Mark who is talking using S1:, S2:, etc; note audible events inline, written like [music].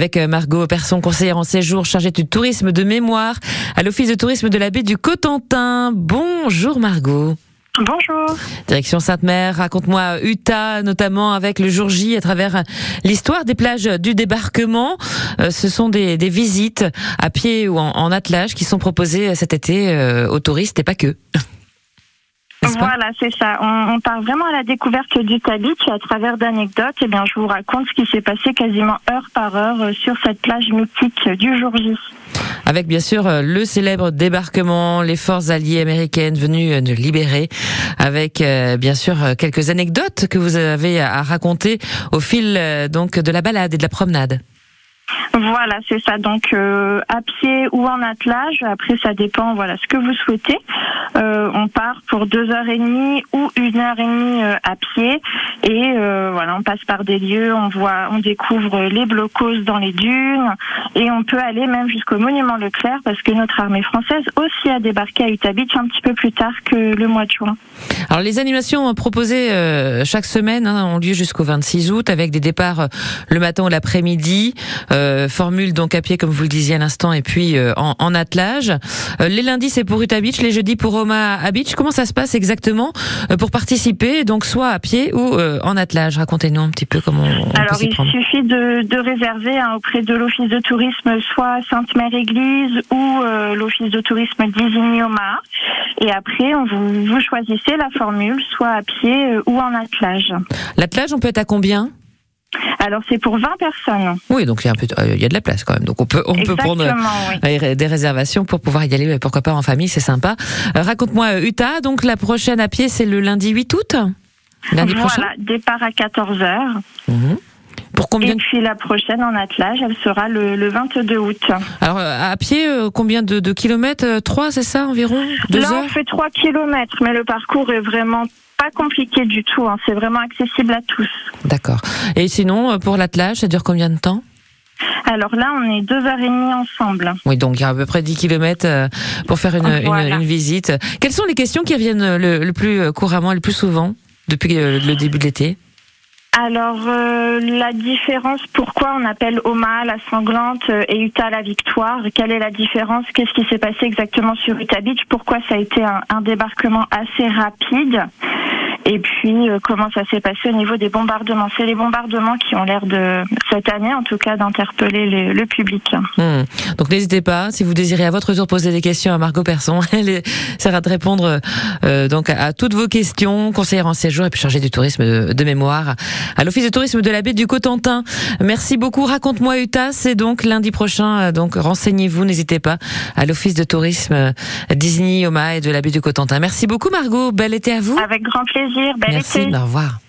S1: avec Margot Persson, conseillère en séjour chargée du tourisme de mémoire à l'Office de tourisme de la baie du Cotentin. Bonjour Margot.
S2: Bonjour.
S1: Direction Sainte-Mère, raconte-moi Utah, notamment avec le jour J, à travers l'histoire des plages du débarquement. Euh, ce sont des, visites à pied ou en, attelage qui sont proposées cet été euh, aux touristes et pas que.
S2: Voilà, c'est ça. On, part vraiment à la découverte du Beach à travers d'anecdotes. Eh bien, je vous raconte ce qui s'est passé quasiment heure par heure euh, sur cette plage mythique du jour J.
S1: Avec bien sûr euh, le célèbre débarquement, les forces alliées américaines venues euh, nous libérer, avec bien sûr quelques anecdotes que vous avez à raconter au fil donc de la balade et de la promenade.
S2: Voilà, c'est ça. Donc euh, à pied ou en attelage. Après, ça dépend. Voilà, ce que vous souhaitez. Euh, on part pour deux heures et demie ou une heure et demie euh, à pied. Et voilà, on passe par des lieux. On voit, on découvre les blocos dans les dunes. Et on peut aller même jusqu'au monument Leclerc parce que notre armée française aussi a débarqué à Utah un petit peu plus tard que le mois de juin.
S1: Alors les animations proposées chaque semaine hein, ont lieu jusqu'au 26 août avec des départs le matin ou l'après-midi. Euh, formule donc à pied comme vous le disiez à l'instant et puis euh, en, attelage. Euh, les lundis c'est pour Utah Beach, les jeudis pour Roma à Beach. Comment ça se passe exactement pour participer donc soit à pied ou en attelage? Racontez-nous un petit peu comment on,
S2: Alors il suffit de, réserver hein, auprès de l'office de tourisme soit Sainte-Mère-Église ou l'office de tourisme d'Isigny-Omaha. Et après, vous, vous choisissez la formule, soit à pied ou en attelage.
S1: L'attelage, on peut être à combien?
S2: Alors c'est pour 20 personnes.
S1: Oui, donc il y a un peu, euh, il y a de la place quand même. Donc on peut, on peut prendre euh, des réservations pour pouvoir y aller. Pourquoi pas en famille, c'est sympa. Euh, raconte-moi Utah. Donc la prochaine à pied, c'est le lundi 8 août?
S2: Lundi voilà, départ à 14 h
S1: mhm. Pour combien
S2: Et puis la prochaine en attelage, elle sera le, 22 août.
S1: Alors à pied, combien de, kilomètres 3, c'est ça environ?
S2: Là, on fait 3 kilomètres, mais le parcours est vraiment pas compliqué du tout. Hein. C'est vraiment accessible à tous.
S1: D'accord. Et sinon, euh, pour l'attelage, ça dure combien de temps?
S2: Alors là, on est deux heures et demie ensemble.
S1: Oui, donc il y a à peu près 10 kilomètres euh, pour faire une, une, visite. Quelles sont les questions qui reviennent le, plus euh, couramment, le plus souvent depuis le début de l'été?
S2: Alors la différence, pourquoi on appelle Oma la sanglante et Utah la victoire? Quelle est la différence? Qu'est-ce qui s'est passé exactement sur Utah Beach? Pourquoi ça a été un débarquement assez rapide? Et puis, euh, comment ça s'est passé au niveau des bombardements? C'est les bombardements qui ont l'air de, cette année en tout cas, d'interpeller le public.
S1: Hmm. Donc n'hésitez pas, si vous désirez à votre tour poser des questions à Margot Persson, [laughs] elle essaiera de répondre euh, donc à, toutes vos questions, conseillère en séjour et puis chargée du tourisme de, mémoire à l'Office de tourisme de la baie du Cotentin. Merci beaucoup. Raconte-moi Utah, c'est donc lundi prochain, euh, donc renseignez-vous, n'hésitez pas, à l'Office de tourisme Disney, Oma et de la baie du Cotentin. Merci beaucoup Margot, bel été à vous.
S2: Avec grand plaisir.
S1: Merci, au revoir.